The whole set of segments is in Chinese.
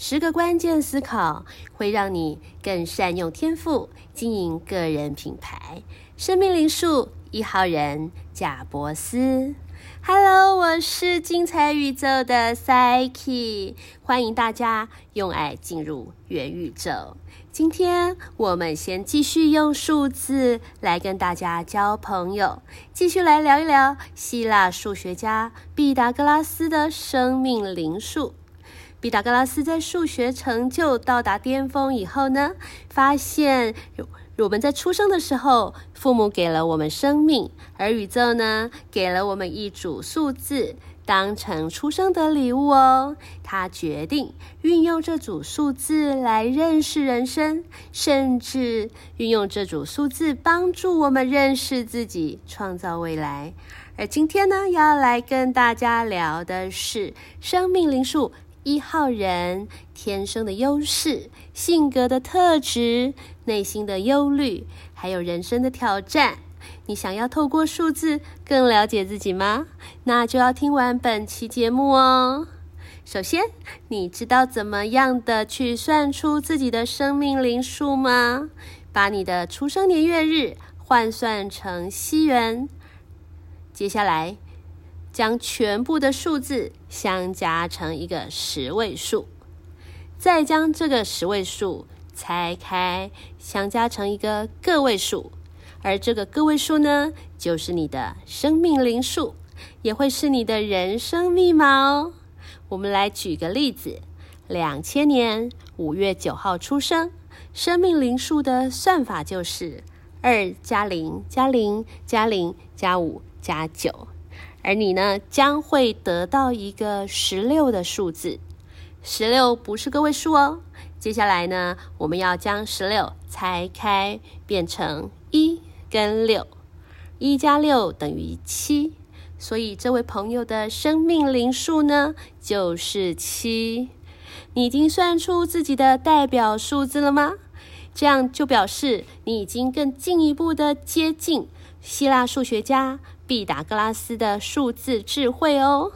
十个关键思考会让你更善用天赋，经营个人品牌。生命灵数一号人贾伯斯，Hello，我是精彩宇宙的 Psyche，欢迎大家用爱进入元宇宙。今天我们先继续用数字来跟大家交朋友，继续来聊一聊希腊数学家毕达哥拉斯的生命灵数。毕达哥拉斯在数学成就到达巅峰以后呢，发现我们在出生的时候，父母给了我们生命，而宇宙呢，给了我们一组数字，当成出生的礼物哦。他决定运用这组数字来认识人生，甚至运用这组数字帮助我们认识自己，创造未来。而今天呢，要来跟大家聊的是生命灵数。一号人天生的优势、性格的特质、内心的忧虑，还有人生的挑战。你想要透过数字更了解自己吗？那就要听完本期节目哦。首先，你知道怎么样的去算出自己的生命灵数吗？把你的出生年月日换算成西元，接下来。将全部的数字相加成一个十位数，再将这个十位数拆开，相加成一个个位数，而这个个位数呢，就是你的生命灵数，也会是你的人生密码哦。我们来举个例子：两千年五月九号出生，生命灵数的算法就是二加零加零加零加五加九。而你呢，将会得到一个十六的数字。十六不是个位数哦。接下来呢，我们要将十六拆开，变成一跟六。一加六等于七，所以这位朋友的生命灵数呢，就是七。你已经算出自己的代表数字了吗？这样就表示你已经更进一步的接近希腊数学家。毕达哥拉斯的数字智慧哦，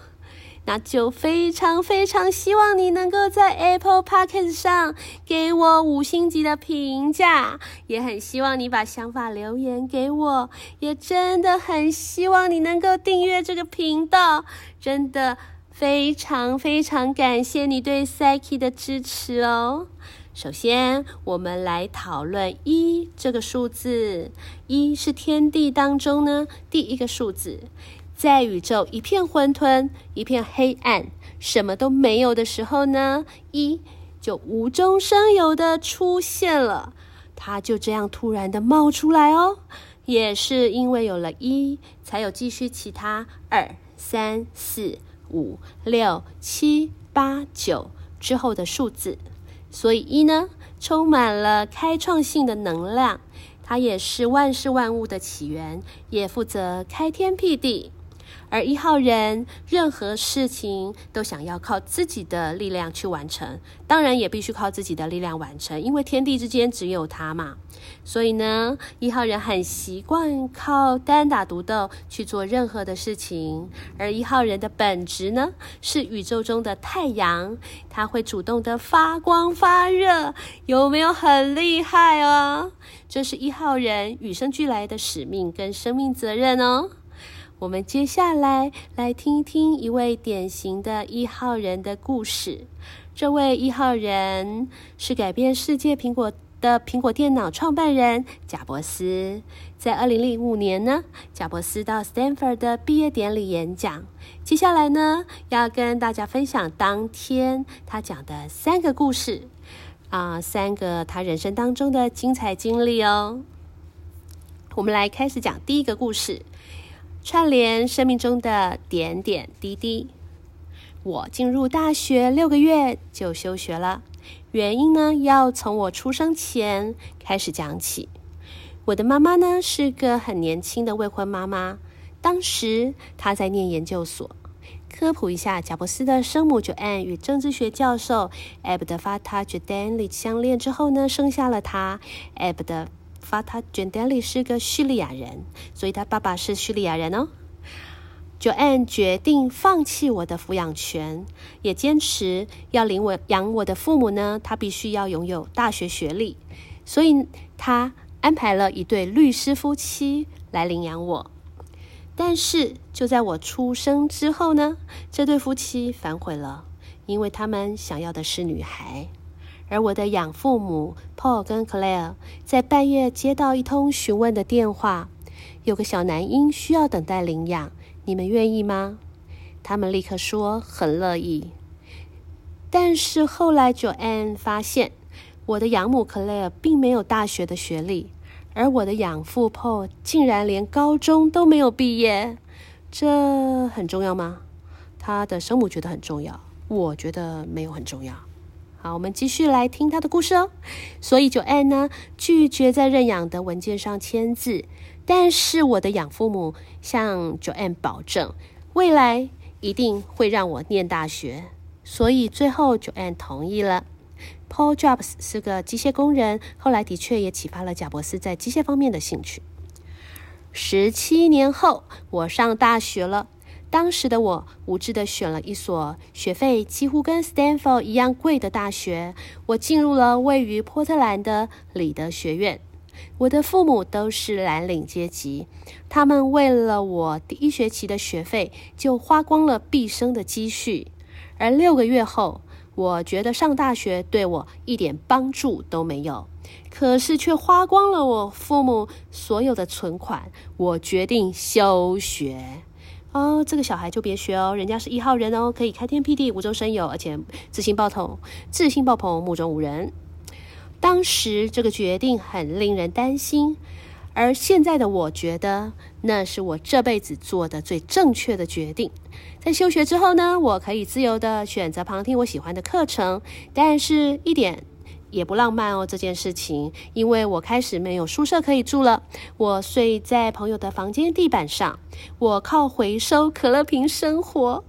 那就非常非常希望你能够在 Apple Podcast 上给我五星级的评价，也很希望你把想法留言给我，也真的很希望你能够订阅这个频道，真的非常非常感谢你对 Psyche 的支持哦。首先，我们来讨论一这个数字。一是天地当中呢第一个数字，在宇宙一片混沌、一片黑暗、什么都没有的时候呢，一就无中生有的出现了，它就这样突然的冒出来哦。也是因为有了一，才有继续其他二、三、四、五、六、七、八、九之后的数字。所以一呢，充满了开创性的能量，它也是万事万物的起源，也负责开天辟地。而一号人任何事情都想要靠自己的力量去完成，当然也必须靠自己的力量完成，因为天地之间只有他嘛。所以呢，一号人很习惯靠单打独斗去做任何的事情。而一号人的本质呢，是宇宙中的太阳，他会主动的发光发热，有没有很厉害哦？这是一号人与生俱来的使命跟生命责任哦。我们接下来来听一听一位典型的一号人的故事。这位一号人是改变世界苹果的苹果电脑创办人贾伯斯。在二零零五年呢，贾伯斯到 Stanford 的毕业典礼演讲。接下来呢，要跟大家分享当天他讲的三个故事啊，三个他人生当中的精彩经历哦。我们来开始讲第一个故事。串联生命中的点点滴滴。我进入大学六个月就休学了，原因呢要从我出生前开始讲起。我的妈妈呢是个很年轻的未婚妈妈，当时她在念研究所。科普一下，贾伯斯的生母 Joanne 与政治学教授 Abd Fattah Jadali 相恋之后呢，生下了他 Abd。发他卷德里是个叙利亚人，所以他爸爸是叙利亚人哦。，Joanne 决定放弃我的抚养权，也坚持要领我养我的父母呢，他必须要拥有大学学历，所以他安排了一对律师夫妻来领养我。但是就在我出生之后呢，这对夫妻反悔了，因为他们想要的是女孩。而我的养父母 Paul 跟 Claire 在半夜接到一通询问的电话，有个小男婴需要等待领养，你们愿意吗？他们立刻说很乐意。但是后来 Joanne 发现，我的养母 Claire 并没有大学的学历，而我的养父 Paul 竟然连高中都没有毕业，这很重要吗？他的生母觉得很重要，我觉得没有很重要。好，我们继续来听他的故事哦。所以，Joanne 呢拒绝在认养的文件上签字，但是我的养父母向 Joanne 保证，未来一定会让我念大学。所以最后，Joanne 同意了。Paul Jobs 是个机械工人，后来的确也启发了贾伯斯在机械方面的兴趣。十七年后，我上大学了。当时的我无知的选了一所学费几乎跟 Stanford 一样贵的大学，我进入了位于波特兰的里德学院。我的父母都是蓝领阶级，他们为了我第一学期的学费就花光了毕生的积蓄。而六个月后，我觉得上大学对我一点帮助都没有，可是却花光了我父母所有的存款。我决定休学。哦，这个小孩就别学哦，人家是一号人哦，可以开天辟地、无中生有，而且自信爆棚、自信爆棚、目中无人。当时这个决定很令人担心，而现在的我觉得那是我这辈子做的最正确的决定。在休学之后呢，我可以自由的选择旁听我喜欢的课程，但是一点。也不浪漫哦，这件事情，因为我开始没有宿舍可以住了。我睡在朋友的房间地板上，我靠回收可乐瓶生活。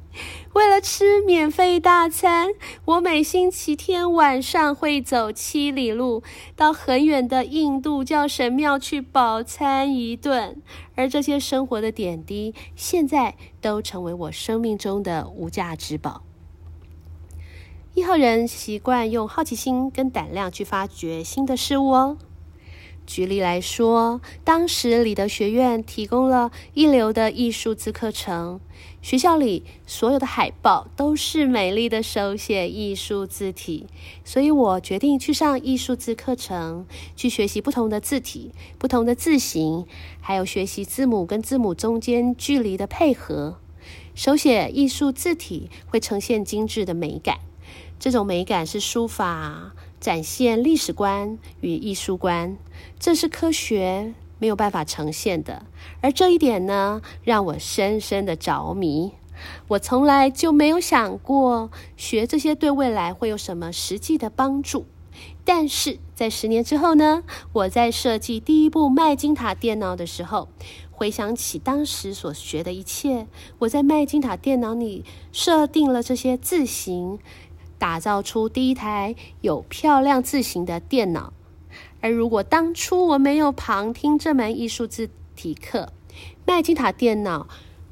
为了吃免费大餐，我每星期天晚上会走七里路到很远的印度教神庙去饱餐一顿。而这些生活的点滴，现在都成为我生命中的无价之宝。一号人习惯用好奇心跟胆量去发掘新的事物哦。举例来说，当时里德学院提供了一流的艺术字课程，学校里所有的海报都是美丽的手写艺术字体，所以我决定去上艺术字课程，去学习不同的字体、不同的字形，还有学习字母跟字母中间距离的配合。手写艺术字体会呈现精致的美感。这种美感是书法展现历史观与艺术观，这是科学没有办法呈现的。而这一点呢，让我深深的着迷。我从来就没有想过学这些对未来会有什么实际的帮助。但是在十年之后呢，我在设计第一部麦金塔电脑的时候，回想起当时所学的一切，我在麦金塔电脑里设定了这些字形。打造出第一台有漂亮字形的电脑，而如果当初我没有旁听这门艺术字体课，麦金塔电脑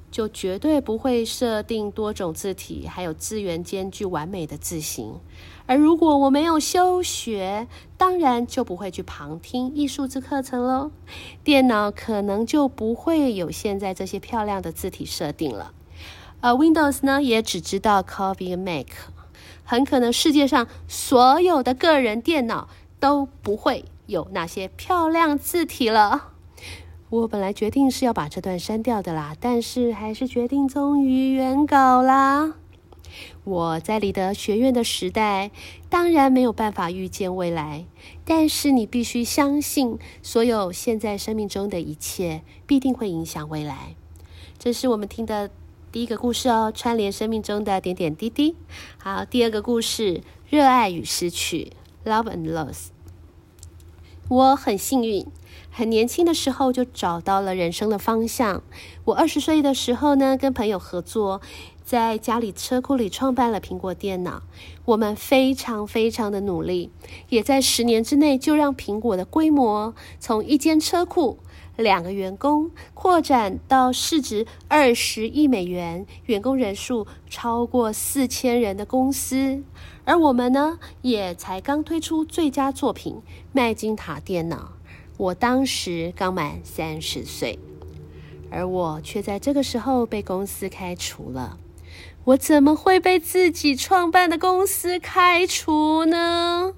就绝对不会设定多种字体，还有资源间距完美的字形。而如果我没有休学，当然就不会去旁听艺术字课程喽，电脑可能就不会有现在这些漂亮的字体设定了。而 Windows 呢，也只知道 Copy Make。很可能世界上所有的个人电脑都不会有那些漂亮字体了。我本来决定是要把这段删掉的啦，但是还是决定忠于原稿啦。我在里德学院的时代，当然没有办法预见未来，但是你必须相信，所有现在生命中的一切必定会影响未来。这是我们听的。第一个故事哦，串联生命中的点点滴滴。好，第二个故事，热爱与失去，Love and Loss。我很幸运，很年轻的时候就找到了人生的方向。我二十岁的时候呢，跟朋友合作，在家里车库里创办了苹果电脑。我们非常非常的努力，也在十年之内就让苹果的规模从一间车库。两个员工，扩展到市值二十亿美元、员工人数超过四千人的公司。而我们呢，也才刚推出最佳作品——麦金塔电脑。我当时刚满三十岁，而我却在这个时候被公司开除了。我怎么会被自己创办的公司开除呢？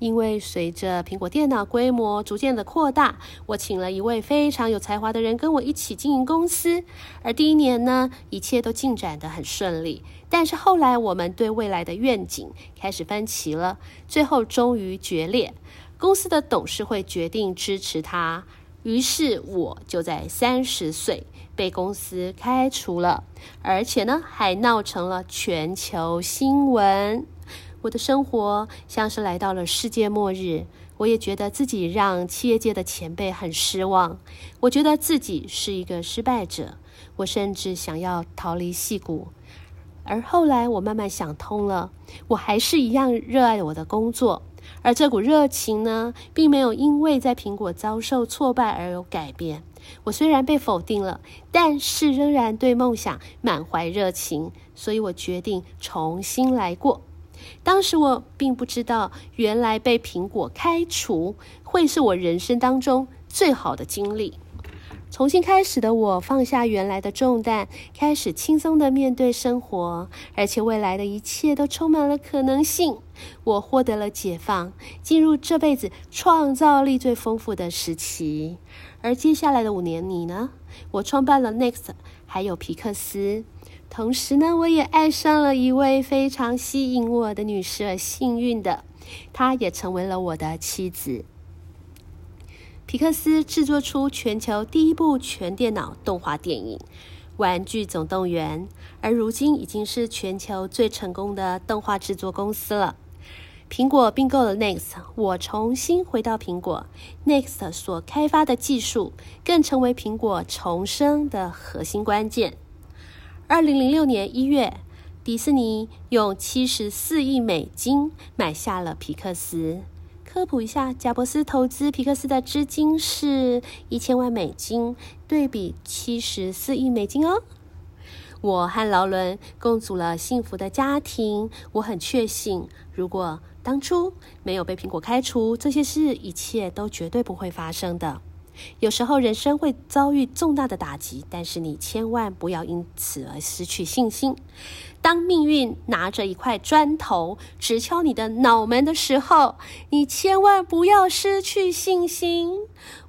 因为随着苹果电脑规模逐渐的扩大，我请了一位非常有才华的人跟我一起经营公司。而第一年呢，一切都进展得很顺利。但是后来，我们对未来的愿景开始分歧了，最后终于决裂。公司的董事会决定支持他，于是我就在三十岁被公司开除了，而且呢，还闹成了全球新闻。我的生活像是来到了世界末日，我也觉得自己让企业界的前辈很失望。我觉得自己是一个失败者，我甚至想要逃离戏骨。而后来我慢慢想通了，我还是一样热爱我的工作，而这股热情呢，并没有因为在苹果遭受挫败而有改变。我虽然被否定了，但是仍然对梦想满怀热情，所以我决定重新来过。当时我并不知道，原来被苹果开除会是我人生当中最好的经历。重新开始的我，放下原来的重担，开始轻松的面对生活，而且未来的一切都充满了可能性。我获得了解放，进入这辈子创造力最丰富的时期。而接下来的五年里呢，我创办了 Next，还有皮克斯。同时呢，我也爱上了一位非常吸引我的女士，幸运的，她也成为了我的妻子。皮克斯制作出全球第一部全电脑动画电影《玩具总动员》，而如今已经是全球最成功的动画制作公司了。苹果并购了 Next，我重新回到苹果，Next 所开发的技术更成为苹果重生的核心关键。二零零六年一月，迪士尼用七十四亿美金买下了皮克斯。科普一下，贾伯斯投资皮克斯的资金是一千万美金，对比七十四亿美金哦。我和劳伦共组了幸福的家庭，我很确信，如果当初没有被苹果开除，这些事一切都绝对不会发生的。有时候人生会遭遇重大的打击，但是你千万不要因此而失去信心。当命运拿着一块砖头直敲你的脑门的时候，你千万不要失去信心。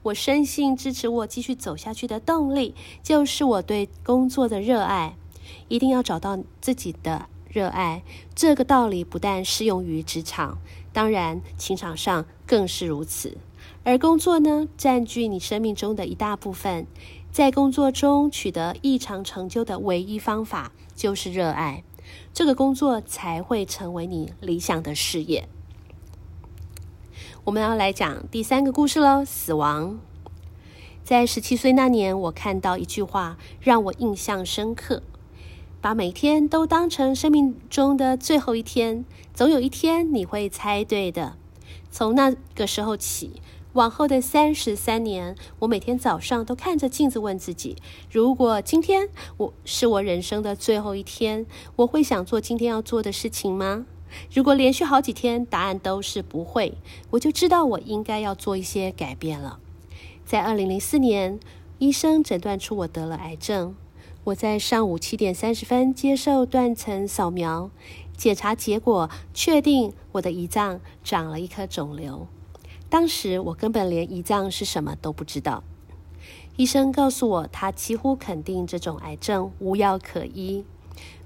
我深信支持我继续走下去的动力，就是我对工作的热爱。一定要找到自己的热爱，这个道理不但适用于职场，当然情场上更是如此。而工作呢，占据你生命中的一大部分，在工作中取得异常成就的唯一方法就是热爱，这个工作才会成为你理想的事业。我们要来讲第三个故事喽，死亡。在十七岁那年，我看到一句话让我印象深刻：把每天都当成生命中的最后一天，总有一天你会猜对的。从那个时候起。往后的三十三年，我每天早上都看着镜子问自己：如果今天我是我人生的最后一天，我会想做今天要做的事情吗？如果连续好几天答案都是不会，我就知道我应该要做一些改变了。在二零零四年，医生诊断出我得了癌症。我在上午七点三十分接受断层扫描，检查结果确定我的胰脏长了一颗肿瘤。当时我根本连胰脏是什么都不知道。医生告诉我，他几乎肯定这种癌症无药可医，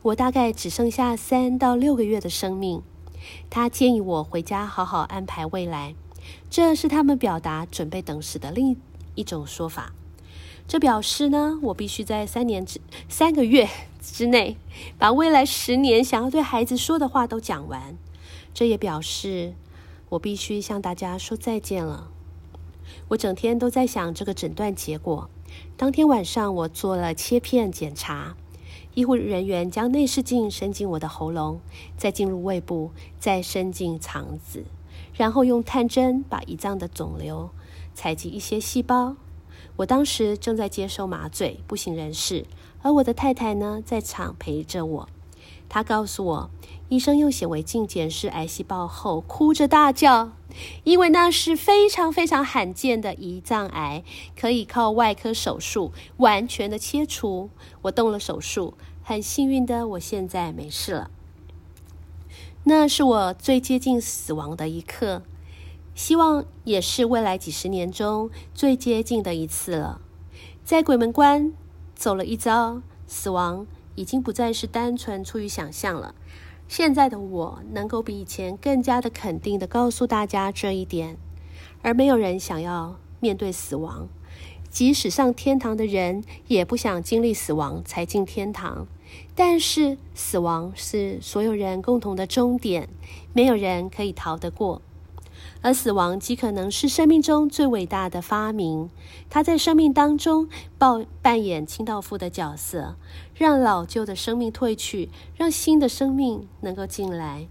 我大概只剩下三到六个月的生命。他建议我回家好好安排未来，这是他们表达准备等死的另一种说法。这表示呢，我必须在三年之三个月之内，把未来十年想要对孩子说的话都讲完。这也表示。我必须向大家说再见了。我整天都在想这个诊断结果。当天晚上，我做了切片检查，医护人员将内视镜伸进我的喉咙，再进入胃部，再伸进肠子，然后用探针把胰脏的肿瘤采集一些细胞。我当时正在接受麻醉，不省人事，而我的太太呢，在场陪着我。他告诉我，医生用显微镜检视癌细胞后，哭着大叫，因为那是非常非常罕见的胰脏癌，可以靠外科手术完全的切除。我动了手术，很幸运的，我现在没事了。那是我最接近死亡的一刻，希望也是未来几十年中最接近的一次了。在鬼门关走了一遭，死亡已经不再是单纯出于想象了。现在的我能够比以前更加的肯定的告诉大家这一点，而没有人想要面对死亡，即使上天堂的人也不想经历死亡才进天堂。但是，死亡是所有人共同的终点，没有人可以逃得过。而死亡极可能是生命中最伟大的发明，它在生命当中扮扮演清道夫的角色，让老旧的生命退去，让新的生命能够进来。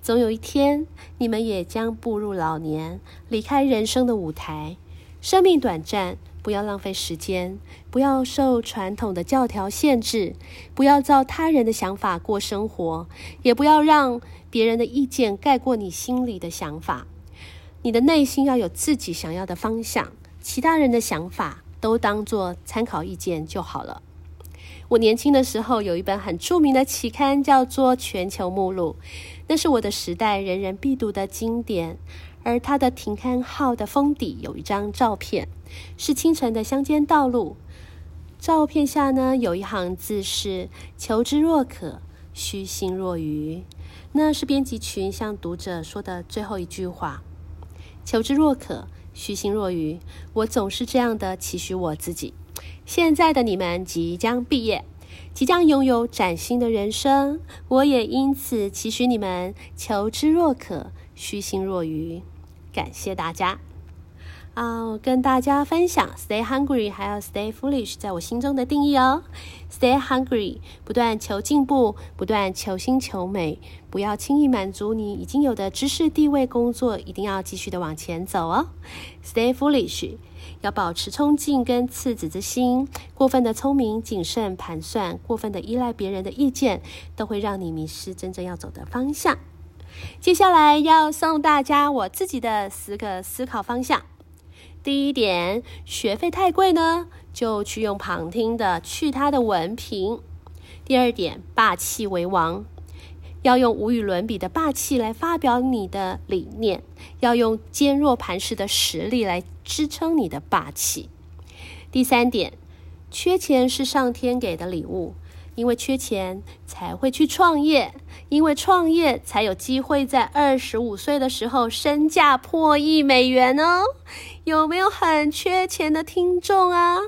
总有一天，你们也将步入老年，离开人生的舞台。生命短暂。不要浪费时间，不要受传统的教条限制，不要照他人的想法过生活，也不要让别人的意见盖过你心里的想法。你的内心要有自己想要的方向，其他人的想法都当做参考意见就好了。我年轻的时候有一本很著名的期刊，叫做《全球目录》，那是我的时代人人必读的经典。而它的停刊号的封底有一张照片，是清晨的乡间道路。照片下呢，有一行字是“求知若渴，虚心若愚”，那是编辑群向读者说的最后一句话。求知若渴，虚心若愚，我总是这样的期许我自己。现在的你们即将毕业，即将拥有崭新的人生，我也因此期许你们求知若渴，虚心若愚。感谢大家啊！跟大家分享 “stay hungry” 还有 “stay foolish” 在我心中的定义哦。“stay hungry” 不断求进步，不断求新求美，不要轻易满足你已经有的知识、地位、工作，一定要继续的往前走哦。“stay foolish” 要保持冲劲跟赤子之心，过分的聪明、谨慎、盘算，过分的依赖别人的意见，都会让你迷失真正要走的方向。接下来要送大家我自己的十个思考方向。第一点，学费太贵呢，就去用旁听的，去他的文凭。第二点，霸气为王，要用无与伦比的霸气来发表你的理念，要用坚若磐石的实力来支撑你的霸气。第三点，缺钱是上天给的礼物。因为缺钱才会去创业，因为创业才有机会在二十五岁的时候身价破亿美元哦。有没有很缺钱的听众啊？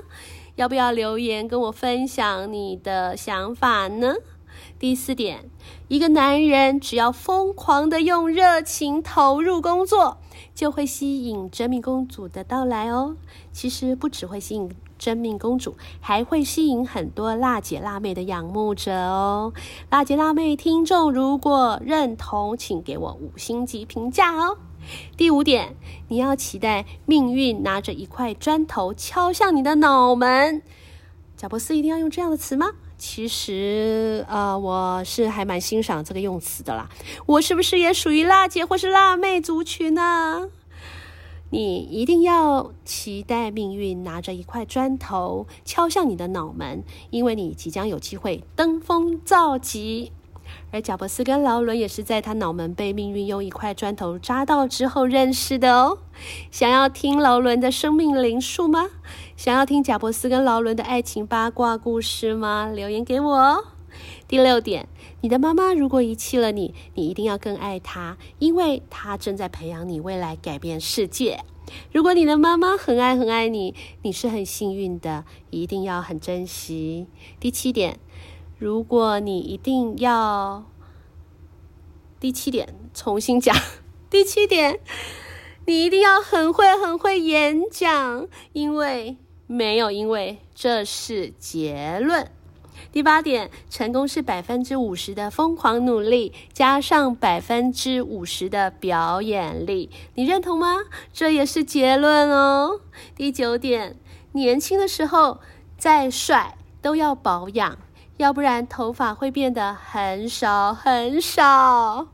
要不要留言跟我分享你的想法呢？第四点，一个男人只要疯狂的用热情投入工作，就会吸引真命公主的到来哦。其实不只会吸引。真命公主还会吸引很多辣姐辣妹的仰慕者哦！辣姐辣妹听众如果认同，请给我五星级评价哦。第五点，你要期待命运拿着一块砖头敲向你的脑门。贾伯斯一定要用这样的词吗？其实，呃，我是还蛮欣赏这个用词的啦。我是不是也属于辣姐或是辣妹族群呢？你一定要期待命运拿着一块砖头敲向你的脑门，因为你即将有机会登峰造极。而贾伯斯跟劳伦也是在他脑门被命运用一块砖头扎到之后认识的哦。想要听劳伦的生命灵数吗？想要听贾伯斯跟劳伦的爱情八卦故事吗？留言给我哦。第六点，你的妈妈如果遗弃了你，你一定要更爱她，因为她正在培养你未来改变世界。如果你的妈妈很爱很爱你，你是很幸运的，一定要很珍惜。第七点，如果你一定要，第七点重新讲，第七点，你一定要很会很会演讲，因为没有因为，这是结论。第八点，成功是百分之五十的疯狂努力，加上百分之五十的表演力，你认同吗？这也是结论哦。第九点，年轻的时候再帅都要保养，要不然头发会变得很少很少。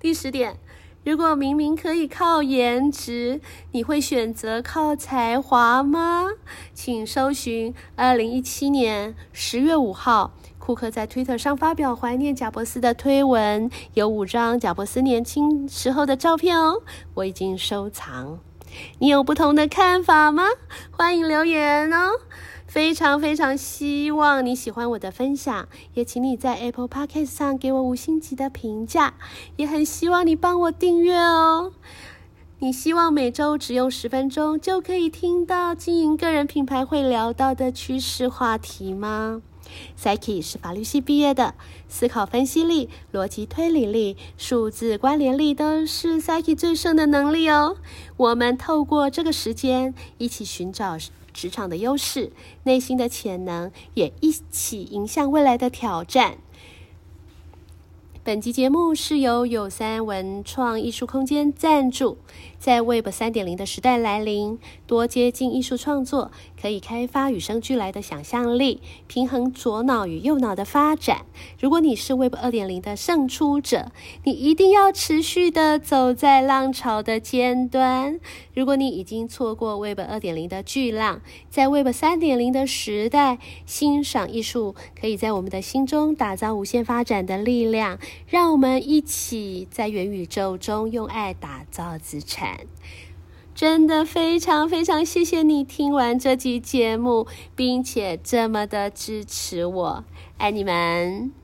第十点，如果明明可以靠颜值，你会选择靠才华吗？请搜寻二零一七年十月五号。库克在推特上发表怀念贾伯斯的推文，有五张贾伯斯年轻时候的照片哦，我已经收藏。你有不同的看法吗？欢迎留言哦！非常非常希望你喜欢我的分享，也请你在 Apple Podcast 上给我五星级的评价，也很希望你帮我订阅哦。你希望每周只用十分钟就可以听到经营个人品牌会聊到的趋势话题吗？Psyche 是法律系毕业的，思考分析力、逻辑推理力、数字关联力都是 Psyche 最胜的能力哦。我们透过这个时间，一起寻找职场的优势、内心的潜能，也一起迎向未来的挑战。本集节目是由有三文创艺术空间赞助。在 Web 三点零的时代来临，多接近艺术创作，可以开发与生俱来的想象力，平衡左脑与右脑的发展。如果你是 Web 二点零的胜出者，你一定要持续的走在浪潮的尖端。如果你已经错过 Web 二点零的巨浪，在 Web 三点零的时代，欣赏艺术可以在我们的心中打造无限发展的力量。让我们一起在元宇宙中用爱打造资产。真的非常非常谢谢你听完这集节目，并且这么的支持我，爱你们。